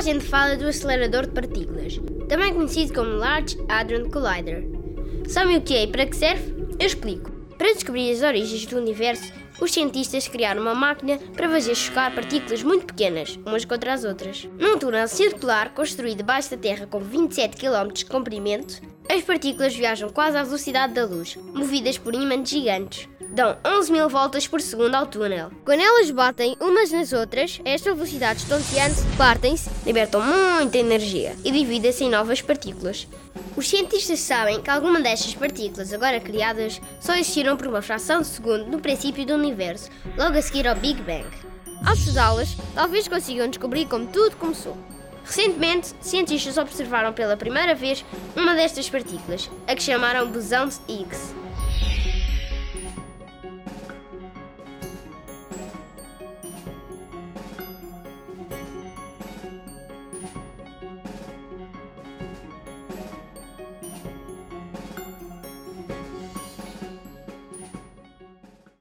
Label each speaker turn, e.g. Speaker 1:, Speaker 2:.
Speaker 1: gente fala do acelerador de partículas, também conhecido como Large Hadron Collider. Sabem o que é e para que serve? Eu explico. Para descobrir as origens do universo, os cientistas criaram uma máquina para fazer chocar partículas muito pequenas, umas contra as outras. Num túnel circular construído debaixo da Terra com 27 km de comprimento, as partículas viajam quase à velocidade da luz, movidas por ímãs gigantes. Dão 11 mil voltas por segundo ao túnel. Quando elas batem umas nas outras, a esta velocidade estonteante, partem-se, libertam muita energia e dividem-se em novas partículas. Os cientistas sabem que algumas destas partículas agora criadas só existiram por uma fração de segundo no princípio do universo, logo a seguir ao Big Bang. Ao estudá-las, talvez consigam descobrir como tudo começou. Recentemente, cientistas observaram pela primeira vez uma destas partículas, a que chamaram bosão de Higgs.